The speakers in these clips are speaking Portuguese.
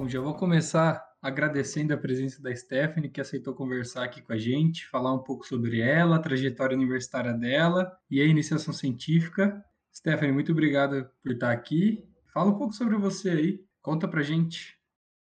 Bom, já vou começar agradecendo a presença da Stephanie, que aceitou conversar aqui com a gente, falar um pouco sobre ela, a trajetória universitária dela e a iniciação científica. Stephanie, muito obrigado por estar aqui. Fala um pouco sobre você aí, conta pra gente.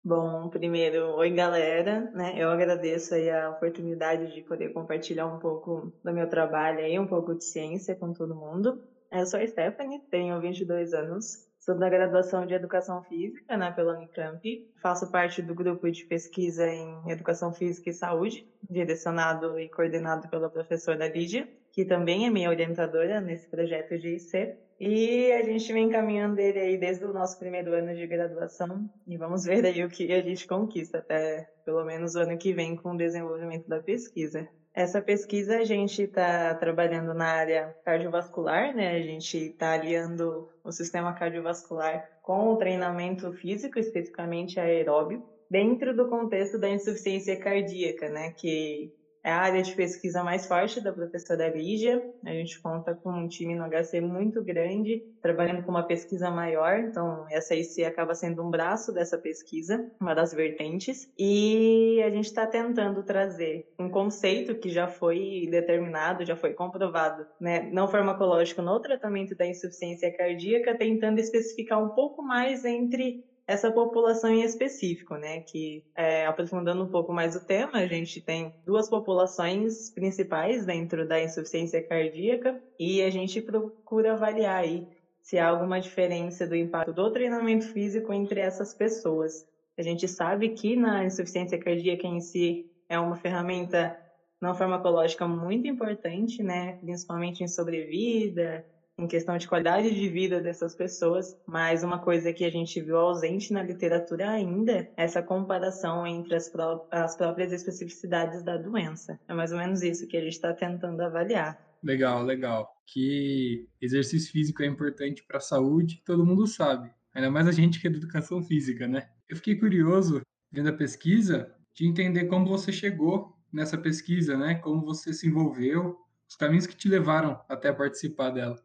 Bom, primeiro, oi galera, né? Eu agradeço aí a oportunidade de poder compartilhar um pouco do meu trabalho aí, um pouco de ciência com todo mundo. Eu sou a Stephanie, tenho 22 anos, sou da graduação de Educação Física, né, pela Unicamp. Faço parte do grupo de pesquisa em Educação Física e Saúde, direcionado e coordenado pela professora Lídia, que também é minha orientadora nesse projeto de IC. E a gente vem caminhando ele aí desde o nosso primeiro ano de graduação e vamos ver aí o que a gente conquista até pelo menos o ano que vem com o desenvolvimento da pesquisa. Essa pesquisa a gente está trabalhando na área cardiovascular, né? A gente está aliando o sistema cardiovascular com o treinamento físico, especificamente aeróbio, dentro do contexto da insuficiência cardíaca, né? Que é a área de pesquisa mais forte da professora Lígia. A gente conta com um time no HC muito grande, trabalhando com uma pesquisa maior, então essa IC acaba sendo um braço dessa pesquisa, uma das vertentes. E a gente está tentando trazer um conceito que já foi determinado, já foi comprovado, né, não farmacológico no tratamento da insuficiência cardíaca, tentando especificar um pouco mais entre essa população em específico, né? Que é, aprofundando um pouco mais o tema, a gente tem duas populações principais dentro da insuficiência cardíaca e a gente procura avaliar aí se há alguma diferença do impacto do treinamento físico entre essas pessoas. A gente sabe que na insuficiência cardíaca em si é uma ferramenta não farmacológica muito importante, né? Principalmente em sobrevida, em questão de qualidade de vida dessas pessoas, mas uma coisa que a gente viu ausente na literatura ainda é essa comparação entre as, pró as próprias especificidades da doença. É mais ou menos isso que a gente está tentando avaliar. Legal, legal. Que exercício físico é importante para a saúde, todo mundo sabe. Ainda mais a gente que é de educação física, né? Eu fiquei curioso, vendo a pesquisa, de entender como você chegou nessa pesquisa, né? Como você se envolveu, os caminhos que te levaram até participar dela.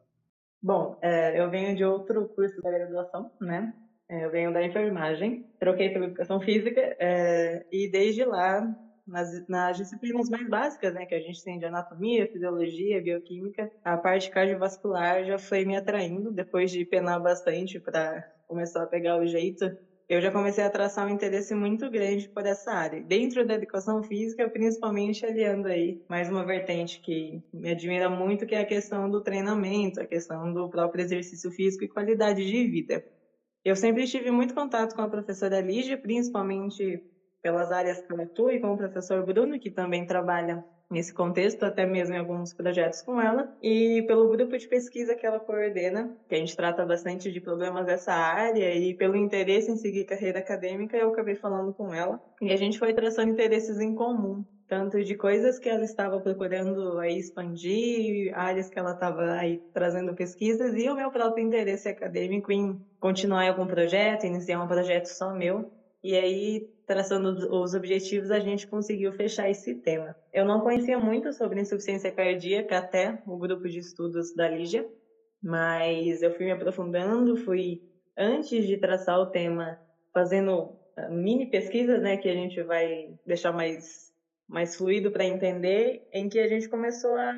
Bom, é, eu venho de outro curso da graduação, né? É, eu venho da enfermagem, troquei pela educação física é, e desde lá, nas, nas, disciplinas mais básicas, né, que a gente tem de anatomia, fisiologia, bioquímica, a parte cardiovascular já foi me atraindo depois de penar bastante para começar a pegar o jeito eu já comecei a traçar um interesse muito grande por essa área. Dentro da educação física, principalmente aliando aí mais uma vertente que me admira muito, que é a questão do treinamento, a questão do próprio exercício físico e qualidade de vida. Eu sempre tive muito contato com a professora Lígia, principalmente pelas áreas que eu atuo, e com o professor Bruno, que também trabalha nesse contexto, até mesmo em alguns projetos com ela, e pelo grupo de pesquisa que ela coordena, que a gente trata bastante de problemas dessa área, e pelo interesse em seguir carreira acadêmica, eu acabei falando com ela, e a gente foi traçando interesses em comum, tanto de coisas que ela estava procurando aí expandir, áreas que ela estava aí trazendo pesquisas, e o meu próprio interesse acadêmico em continuar algum projeto, iniciar um projeto só meu, e aí traçando os objetivos, a gente conseguiu fechar esse tema. Eu não conhecia muito sobre insuficiência cardíaca até o grupo de estudos da Lígia, mas eu fui me aprofundando, fui antes de traçar o tema fazendo ah, mini pesquisas, né, que a gente vai deixar mais mais fluido para entender, em que a gente começou a,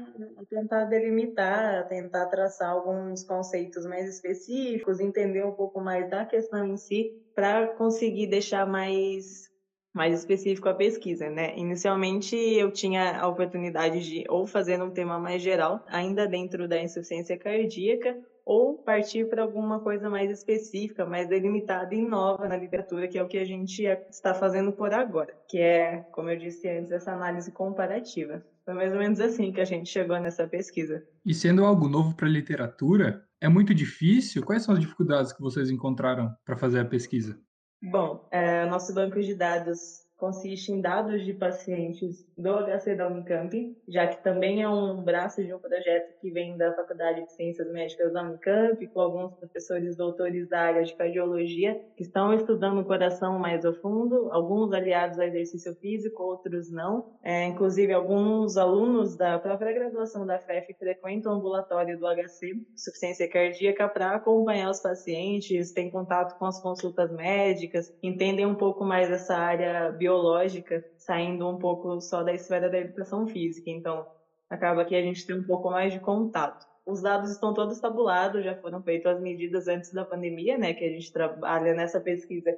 tentar delimitar, a tentar traçar alguns conceitos mais específicos, entender um pouco mais da questão em si, para conseguir deixar mais mais específico a pesquisa, né? Inicialmente eu tinha a oportunidade de ou fazer um tema mais geral, ainda dentro da insuficiência cardíaca, ou partir para alguma coisa mais específica, mais delimitada e nova na literatura, que é o que a gente está fazendo por agora, que é, como eu disse antes, essa análise comparativa. Foi mais ou menos assim que a gente chegou nessa pesquisa. E sendo algo novo para a literatura, é muito difícil? Quais são as dificuldades que vocês encontraram para fazer a pesquisa? Bom, é, nosso banco de dados consiste em dados de pacientes do HC da Unicamp, já que também é um braço de um projeto que vem da Faculdade de Ciências Médicas da Unicamp, com alguns professores doutores da área de cardiologia, que estão estudando o coração mais a fundo, alguns aliados ao exercício físico, outros não. É, inclusive, alguns alunos da própria graduação da FEF frequentam o ambulatório do HC, suficiência cardíaca, para acompanhar os pacientes, têm contato com as consultas médicas, entendem um pouco mais essa área biológica biológica, saindo um pouco só da esfera da educação física. Então, acaba que a gente tem um pouco mais de contato. Os dados estão todos tabulados, já foram feitas as medidas antes da pandemia, né, que a gente trabalha nessa pesquisa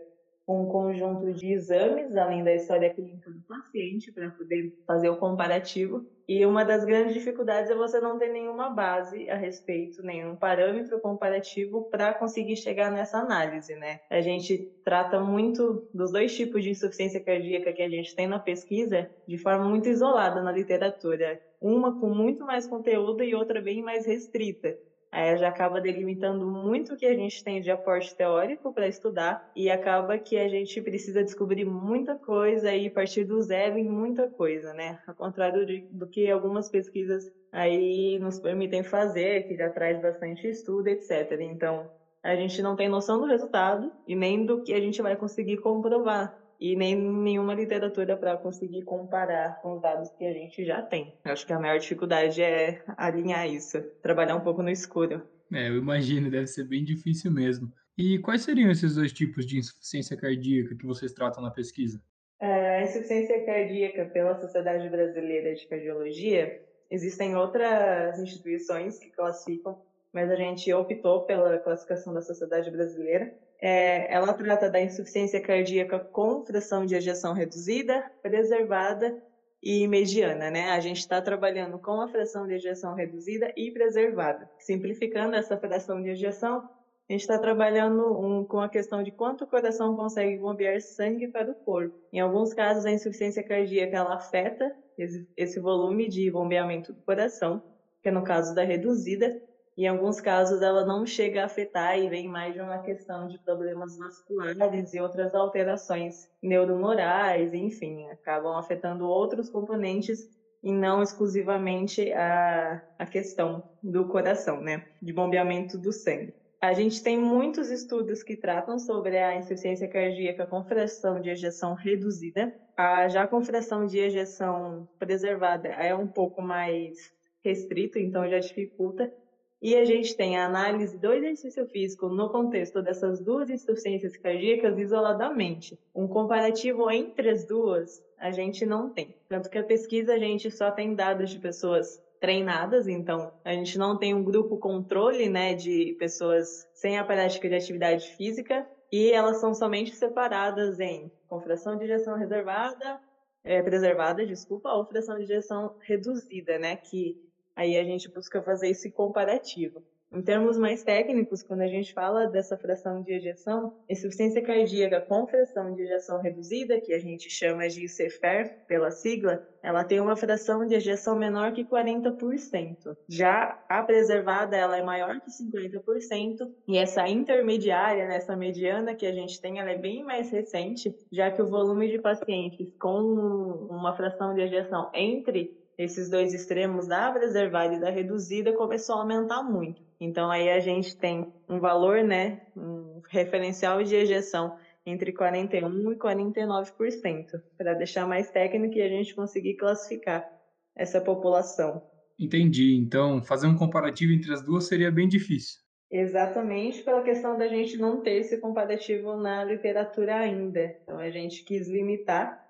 um conjunto de exames, além da história clínica do paciente, para poder fazer o comparativo. E uma das grandes dificuldades é você não ter nenhuma base a respeito, nenhum parâmetro comparativo para conseguir chegar nessa análise, né? A gente trata muito dos dois tipos de insuficiência cardíaca que a gente tem na pesquisa de forma muito isolada na literatura. Uma com muito mais conteúdo e outra bem mais restrita. Aí já acaba delimitando muito o que a gente tem de aporte teórico para estudar e acaba que a gente precisa descobrir muita coisa e partir do zero em muita coisa, né? Ao contrário de, do que algumas pesquisas aí nos permitem fazer, que já traz bastante estudo, etc. Então, a gente não tem noção do resultado e nem do que a gente vai conseguir comprovar e nem nenhuma literatura para conseguir comparar com os dados que a gente já tem. Eu acho que a maior dificuldade é alinhar isso, trabalhar um pouco no escuro. É, eu imagino, deve ser bem difícil mesmo. E quais seriam esses dois tipos de insuficiência cardíaca que vocês tratam na pesquisa? É, a insuficiência cardíaca pela Sociedade Brasileira de Cardiologia, existem outras instituições que classificam, mas a gente optou pela classificação da Sociedade Brasileira é, ela trata da insuficiência cardíaca com fração de ejeção reduzida, preservada e mediana, né? A gente está trabalhando com a fração de ejeção reduzida e preservada. Simplificando essa fração de ejeção, a gente está trabalhando um, com a questão de quanto o coração consegue bombear sangue para o corpo. Em alguns casos, a insuficiência cardíaca ela afeta esse, esse volume de bombeamento do coração, que é no caso da reduzida, em alguns casos, ela não chega a afetar e vem mais de uma questão de problemas vasculares e outras alterações neuromorais, enfim, acabam afetando outros componentes e não exclusivamente a, a questão do coração, né? De bombeamento do sangue. A gente tem muitos estudos que tratam sobre a insuficiência cardíaca com fração de ejeção reduzida. A, já com fração de ejeção preservada é um pouco mais restrito, então já dificulta. E a gente tem a análise do exercício físico no contexto dessas duas insuficiências cardíacas isoladamente. Um comparativo entre as duas a gente não tem. Tanto que a pesquisa a gente só tem dados de pessoas treinadas, então a gente não tem um grupo controle, né, de pessoas sem a prática de atividade física e elas são somente separadas em confração de injeção reservada, é, preservada, desculpa, ou fração de injeção reduzida, né, que Aí a gente busca fazer esse comparativo. Em termos mais técnicos, quando a gente fala dessa fração de ejeção, insuficiência cardíaca com fração de ejeção reduzida, que a gente chama de CFR pela sigla, ela tem uma fração de ejeção menor que 40%. Já a preservada, ela é maior que 50%, e essa intermediária, né, essa mediana que a gente tem, ela é bem mais recente, já que o volume de pacientes com uma fração de ejeção entre esses dois extremos da preservada e da reduzida começou a aumentar muito. Então aí a gente tem um valor, né, um referencial de ejeção entre 41 e 49%, para deixar mais técnico e a gente conseguir classificar essa população. Entendi. Então, fazer um comparativo entre as duas seria bem difícil. Exatamente pela questão da gente não ter esse comparativo na literatura ainda. Então a gente quis limitar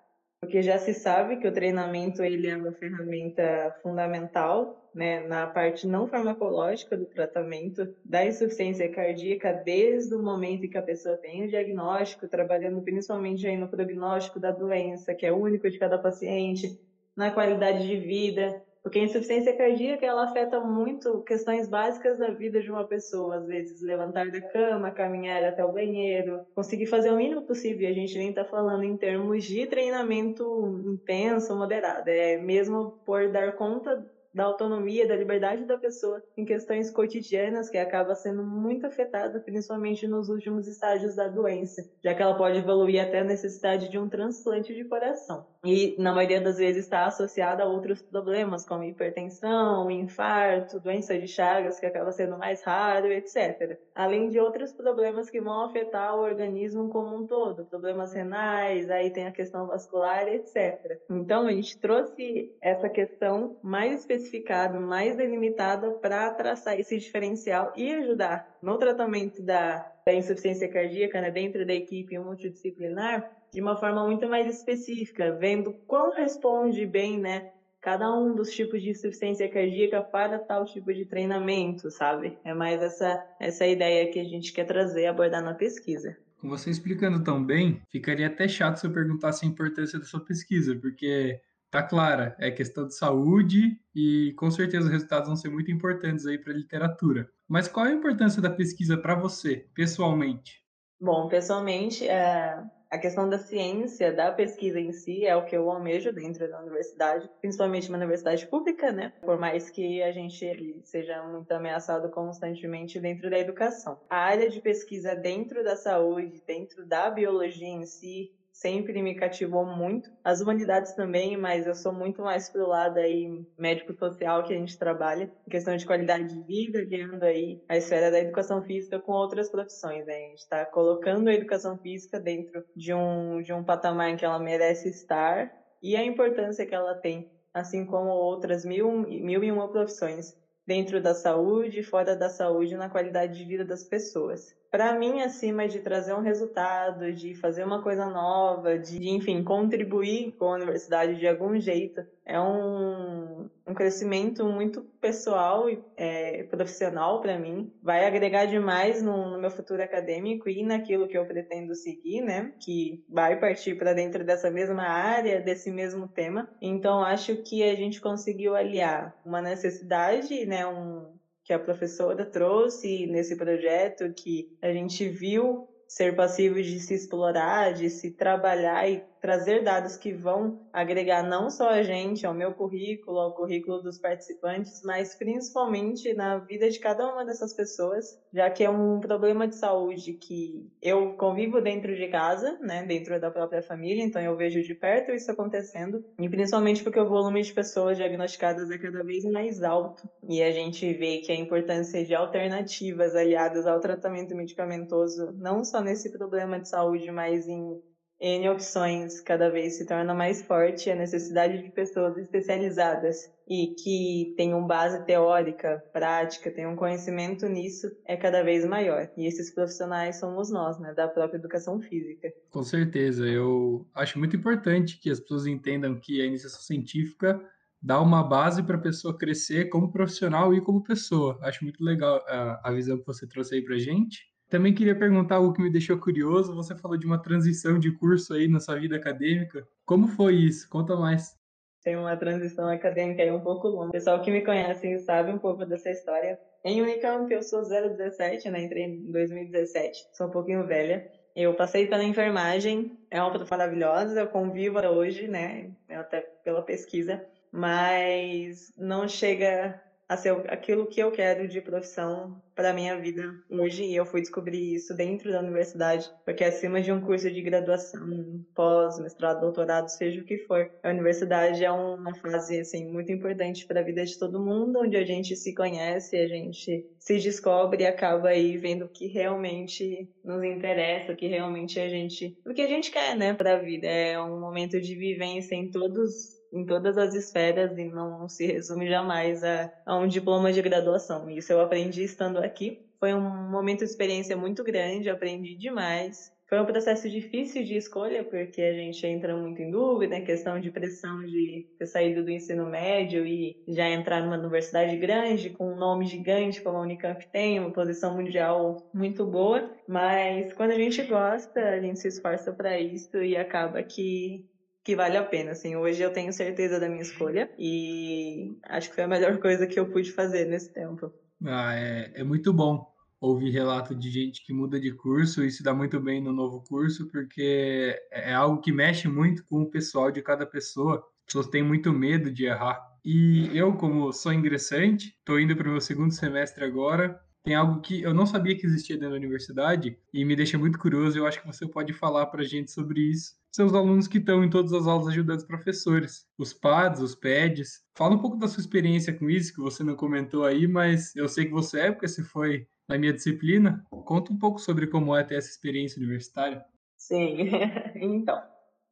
porque já se sabe que o treinamento ele é uma ferramenta fundamental né, na parte não farmacológica do tratamento da insuficiência cardíaca desde o momento em que a pessoa tem o diagnóstico, trabalhando principalmente aí no prognóstico da doença, que é único de cada paciente, na qualidade de vida, porque a insuficiência cardíaca ela afeta muito questões básicas da vida de uma pessoa, às vezes levantar da cama, caminhar até o banheiro, conseguir fazer o mínimo possível. A gente nem está falando em termos de treinamento intenso, moderado, é mesmo por dar conta da autonomia, da liberdade da pessoa em questões cotidianas que acaba sendo muito afetada, principalmente nos últimos estágios da doença, já que ela pode evoluir até a necessidade de um transplante de coração. E na maioria das vezes está associada a outros problemas, como hipertensão, infarto, doença de Chagas, que acaba sendo mais raro, etc. Além de outros problemas que vão afetar o organismo como um todo, problemas renais, aí tem a questão vascular, etc. Então a gente trouxe essa questão mais especificada, mais delimitada para traçar esse diferencial e ajudar no tratamento da, da insuficiência cardíaca né, dentro da equipe multidisciplinar de uma forma muito mais específica, vendo quão responde bem, né, cada um dos tipos de insuficiência cardíaca para tal tipo de treinamento, sabe? É mais essa essa ideia que a gente quer trazer abordar na pesquisa. Com você explicando tão bem, ficaria até chato se eu perguntasse a importância da sua pesquisa, porque tá clara, é questão de saúde e com certeza os resultados vão ser muito importantes aí para a literatura. Mas qual é a importância da pesquisa para você, pessoalmente? Bom, pessoalmente, é, a questão da ciência, da pesquisa em si, é o que eu almejo dentro da universidade, principalmente uma universidade pública, né? Por mais que a gente seja muito ameaçado constantemente dentro da educação. A área de pesquisa dentro da saúde, dentro da biologia em si, sempre me cativou muito. As humanidades também, mas eu sou muito mais pro lado aí médico-social que a gente trabalha, em questão de qualidade de vida, ligando aí a esfera da educação física com outras profissões. Né? A gente está colocando a educação física dentro de um, de um patamar em que ela merece estar e a importância que ela tem, assim como outras mil, mil e uma profissões dentro da saúde fora da saúde na qualidade de vida das pessoas para mim, acima de trazer um resultado, de fazer uma coisa nova, de, enfim, contribuir com a universidade de algum jeito, é um, um crescimento muito pessoal e é, profissional para mim. Vai agregar demais no, no, meu futuro acadêmico e naquilo que eu pretendo seguir, né? Que vai partir para dentro dessa mesma área, desse mesmo tema. Então, acho que a gente conseguiu aliar uma necessidade, né? Um, que a professora trouxe nesse projeto, que a gente viu ser passível de se explorar, de se trabalhar e trazer dados que vão agregar não só a gente, ao meu currículo, ao currículo dos participantes, mas principalmente na vida de cada uma dessas pessoas, já que é um problema de saúde que eu convivo dentro de casa, né, dentro da própria família, então eu vejo de perto isso acontecendo, e principalmente porque o volume de pessoas diagnosticadas é cada vez mais alto, e a gente vê que a importância de alternativas aliadas ao tratamento medicamentoso, não só nesse problema de saúde, mas em N opções cada vez se torna mais forte a necessidade de pessoas especializadas e que tenham base teórica, prática, tenham conhecimento nisso é cada vez maior. E esses profissionais somos nós, né, da própria educação física. Com certeza, eu acho muito importante que as pessoas entendam que a iniciação científica dá uma base para a pessoa crescer como profissional e como pessoa. Acho muito legal a, a visão que você trouxe aí para gente. Também queria perguntar algo que me deixou curioso. Você falou de uma transição de curso aí na sua vida acadêmica. Como foi isso? Conta mais. Tem uma transição acadêmica aí um pouco longa. O pessoal que me conhece sabe um pouco dessa história. Em Unicamp eu sou 017, né? Entrei em 2017. Sou um pouquinho velha. Eu passei pela enfermagem, é uma profissão maravilhosa, eu convivo hoje, né? Até pela pesquisa, mas não chega a ser aquilo que eu quero de profissão para minha vida hoje e eu fui descobrir isso dentro da universidade, porque acima de um curso de graduação, pós, mestrado, doutorado, seja o que for, a universidade é uma fase assim muito importante para a vida de todo mundo, onde a gente se conhece, a gente se descobre e acaba aí vendo o que realmente nos interessa, o que realmente a gente, o que a gente quer, né, para a vida. É um momento de vivência em todos em todas as esferas e não se resume jamais a, a um diploma de graduação. Isso eu aprendi estando aqui. Foi um momento de experiência muito grande, aprendi demais. Foi um processo difícil de escolha, porque a gente entra muito em dúvida, em questão de pressão de ter saído do ensino médio e já entrar numa universidade grande, com um nome gigante como a Unicamp tem, uma posição mundial muito boa. Mas quando a gente gosta, a gente se esforça para isso e acaba que que vale a pena, assim. Hoje eu tenho certeza da minha escolha e acho que foi a melhor coisa que eu pude fazer nesse tempo. Ah, é, é muito bom ouvir relato de gente que muda de curso e se dá muito bem no novo curso, porque é algo que mexe muito com o pessoal de cada pessoa. As pessoas têm muito medo de errar. E eu, como sou ingressante, estou indo para o meu segundo semestre agora, tem algo que eu não sabia que existia dentro da universidade e me deixa muito curioso. Eu acho que você pode falar para a gente sobre isso. Seus alunos que estão em todas as aulas ajudando os professores, os PADs, os PEDs. Fala um pouco da sua experiência com isso, que você não comentou aí, mas eu sei que você é, porque você foi na minha disciplina. Conta um pouco sobre como é ter essa experiência universitária. Sim, então.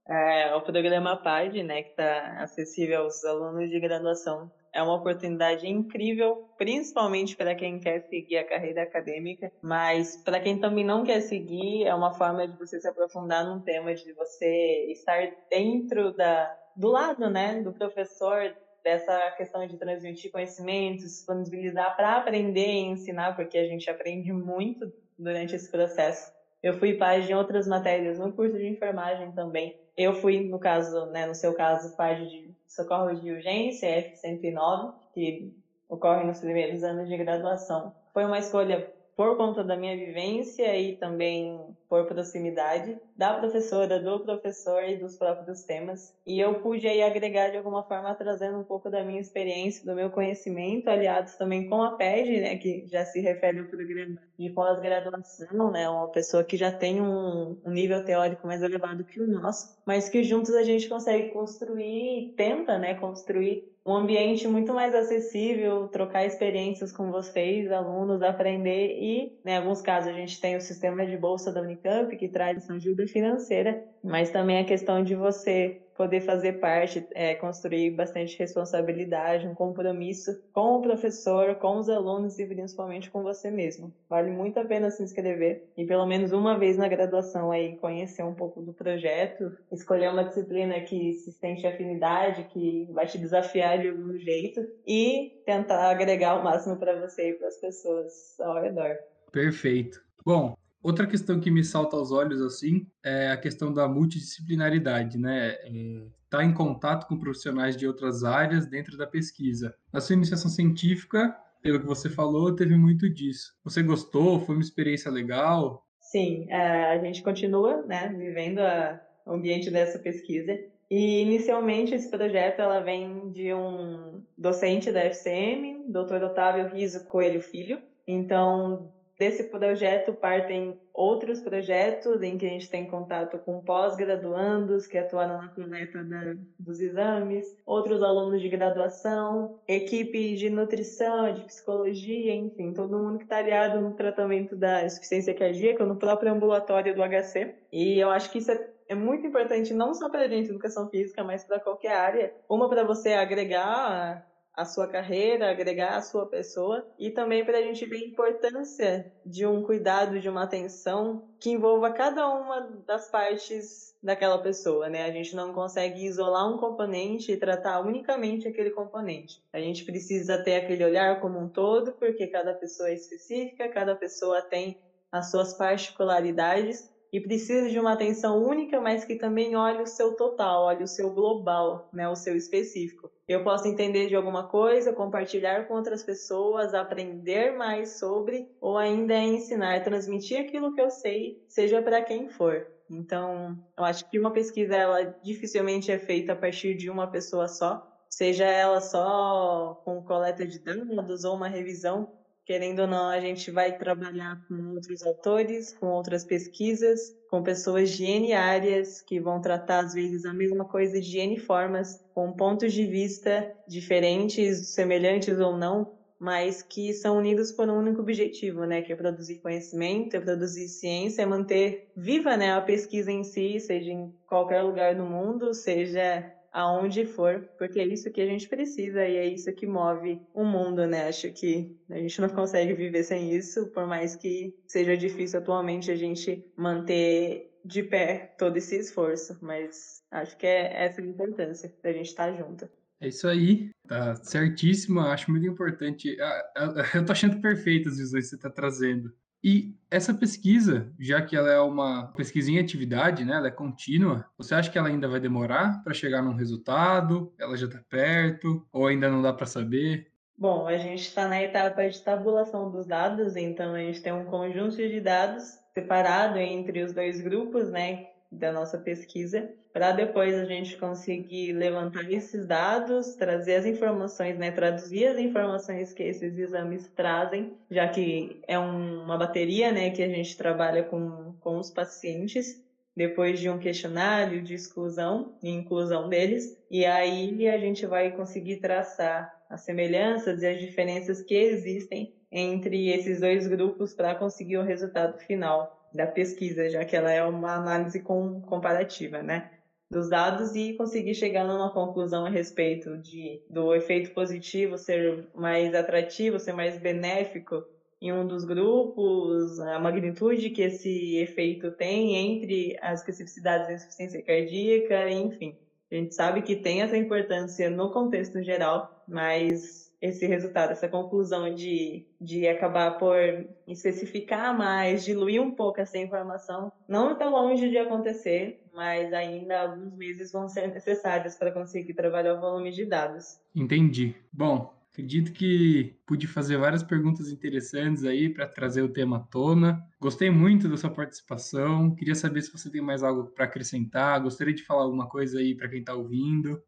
É, o programa PAD, né, que está acessível aos alunos de graduação, é uma oportunidade incrível, principalmente para quem quer seguir a carreira acadêmica, mas para quem também não quer seguir, é uma forma de você se aprofundar num tema, de você estar dentro da, do lado, né, do professor, dessa questão de transmitir conhecimentos, disponibilizar para aprender e ensinar, porque a gente aprende muito durante esse processo. Eu fui página em outras matérias no curso de enfermagem também. Eu fui, no caso, né, no seu caso, página de socorro de urgência, F109, que ocorre nos primeiros anos de graduação. Foi uma escolha por conta da minha vivência e também por proximidade da professora, do professor e dos próprios temas. E eu pude aí agregar de alguma forma trazendo um pouco da minha experiência, do meu conhecimento, aliados também com a PED, né, que já se refere ao programa de pós-graduação, né, uma pessoa que já tem um, um nível teórico mais elevado que o nosso, mas que juntos a gente consegue construir, tenta, né, construir um ambiente muito mais acessível, trocar experiências com vocês, alunos, aprender e, né, em alguns casos, a gente tem o sistema de bolsa da Unicamp que traz ajuda financeira, mas também a questão de você poder fazer parte, é, construir bastante responsabilidade, um compromisso com o professor, com os alunos e principalmente com você mesmo. Vale muito a pena se inscrever e pelo menos uma vez na graduação aí conhecer um pouco do projeto, escolher uma disciplina que se sente afinidade, que vai te desafiar de algum jeito e tentar agregar o máximo para você e para as pessoas ao redor. Perfeito. Bom, Outra questão que me salta aos olhos assim é a questão da multidisciplinaridade, né? É, tá em contato com profissionais de outras áreas dentro da pesquisa. Na sua iniciação científica, pelo que você falou, teve muito disso. Você gostou? Foi uma experiência legal? Sim, é, a gente continua, né, vivendo a, o ambiente dessa pesquisa. E inicialmente esse projeto ela vem de um docente da FCM, Dr. Otávio Riso Coelho Filho. Então, Desse projeto partem outros projetos em que a gente tem contato com pós-graduandos que atuaram na coleta da, dos exames, outros alunos de graduação, equipe de nutrição, de psicologia, enfim, todo mundo que está aliado no tratamento da insuficiência cardíaca, no próprio ambulatório do HC. E eu acho que isso é é muito importante não só para a gente educação física, mas para qualquer área. Uma para você agregar a sua carreira, agregar a sua pessoa e também para a gente ver a importância de um cuidado, de uma atenção que envolva cada uma das partes daquela pessoa, né? A gente não consegue isolar um componente e tratar unicamente aquele componente. A gente precisa ter aquele olhar como um todo, porque cada pessoa é específica, cada pessoa tem as suas particularidades e precisa de uma atenção única, mas que também olhe o seu total, olhe o seu global, né, o seu específico. Eu posso entender de alguma coisa, compartilhar com outras pessoas, aprender mais sobre, ou ainda ensinar, transmitir aquilo que eu sei, seja para quem for. Então, eu acho que uma pesquisa ela dificilmente é feita a partir de uma pessoa só, seja ela só com coleta de dados ou uma revisão, querendo ou não, a gente vai trabalhar com outros autores, com outras pesquisas, com pessoas de N áreas que vão tratar, às vezes, a mesma coisa de N formas, com pontos de vista diferentes, semelhantes ou não, mas que são unidos por um único objetivo, né, que é produzir conhecimento, é produzir ciência, é manter viva, né, a pesquisa em si, seja em qualquer lugar do mundo, seja aonde for, porque é isso que a gente precisa e é isso que move o mundo, né? Acho que a gente não consegue viver sem isso, por mais que seja difícil atualmente a gente manter de pé todo esse esforço, mas acho que é essa a importância da gente estar junto. É isso aí, tá certíssimo, acho muito importante. Ah, ah, eu tô achando perfeitas as visões que você está trazendo. E essa pesquisa, já que ela é uma pesquisa em atividade, né, ela é contínua, você acha que ela ainda vai demorar para chegar num resultado? Ela já está perto? Ou ainda não dá para saber? Bom, a gente está na etapa de tabulação dos dados, então a gente tem um conjunto de dados separado entre os dois grupos, né? Da nossa pesquisa, para depois a gente conseguir levantar esses dados, trazer as informações, né, traduzir as informações que esses exames trazem, já que é um, uma bateria, né, que a gente trabalha com, com os pacientes, depois de um questionário de exclusão e inclusão deles, e aí a gente vai conseguir traçar as semelhanças e as diferenças que existem entre esses dois grupos para conseguir o resultado final da pesquisa, já que ela é uma análise com, comparativa, né? Dos dados e conseguir chegar numa conclusão a respeito de, do efeito positivo ser mais atrativo, ser mais benéfico em um dos grupos, a magnitude que esse efeito tem entre as especificidades da insuficiência cardíaca, enfim. A gente sabe que tem essa importância no contexto geral, mas esse resultado, essa conclusão de, de acabar por especificar mais, diluir um pouco essa informação, não está longe de acontecer, mas ainda alguns meses vão ser necessários para conseguir trabalhar o volume de dados. Entendi. Bom, Acredito que pude fazer várias perguntas interessantes aí para trazer o tema à tona. Gostei muito da sua participação. Queria saber se você tem mais algo para acrescentar. Gostaria de falar alguma coisa aí para quem está ouvindo.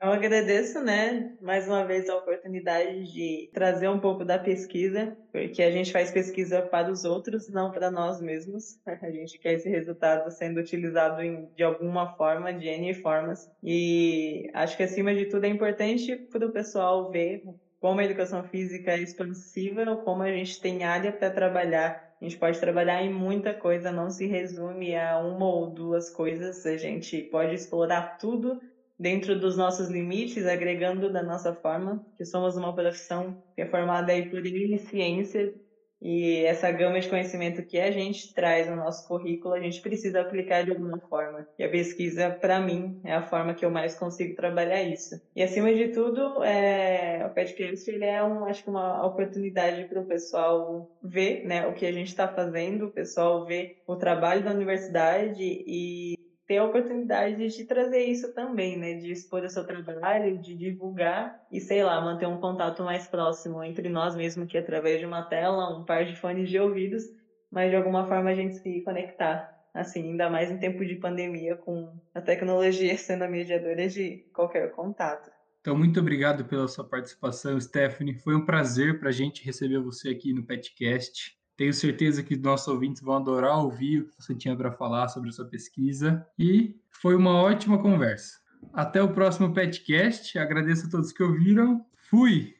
Eu agradeço, né, mais uma vez a oportunidade de trazer um pouco da pesquisa, porque a gente faz pesquisa para os outros, não para nós mesmos. A gente quer esse resultado sendo utilizado em, de alguma forma, de N formas. E acho que, acima de tudo, é importante para o pessoal ver como a educação física é expansiva, como a gente tem área para trabalhar. A gente pode trabalhar em muita coisa, não se resume a uma ou duas coisas. A gente pode explorar tudo dentro dos nossos limites, agregando da nossa forma, que somos uma profissão que é formada aí por ciência e essa gama de conhecimento que a gente traz no nosso currículo, a gente precisa aplicar de alguma forma. E a pesquisa, para mim, é a forma que eu mais consigo trabalhar isso. E acima de tudo, é... o podcast ele é um, acho que uma oportunidade para o pessoal ver né, o que a gente está fazendo, o pessoal ver o trabalho da universidade e ter a oportunidade de trazer isso também, né? De expor o seu trabalho, de divulgar e, sei lá, manter um contato mais próximo entre nós mesmo que através de uma tela, um par de fones de ouvidos, mas de alguma forma a gente se conectar. Assim, ainda mais em tempo de pandemia, com a tecnologia sendo a mediadora de qualquer contato. Então, muito obrigado pela sua participação, Stephanie. Foi um prazer para a gente receber você aqui no Petcast. Tenho certeza que nossos ouvintes vão adorar ouvir o que você tinha para falar sobre a sua pesquisa. E foi uma ótima conversa. Até o próximo Petcast. Agradeço a todos que ouviram. Fui!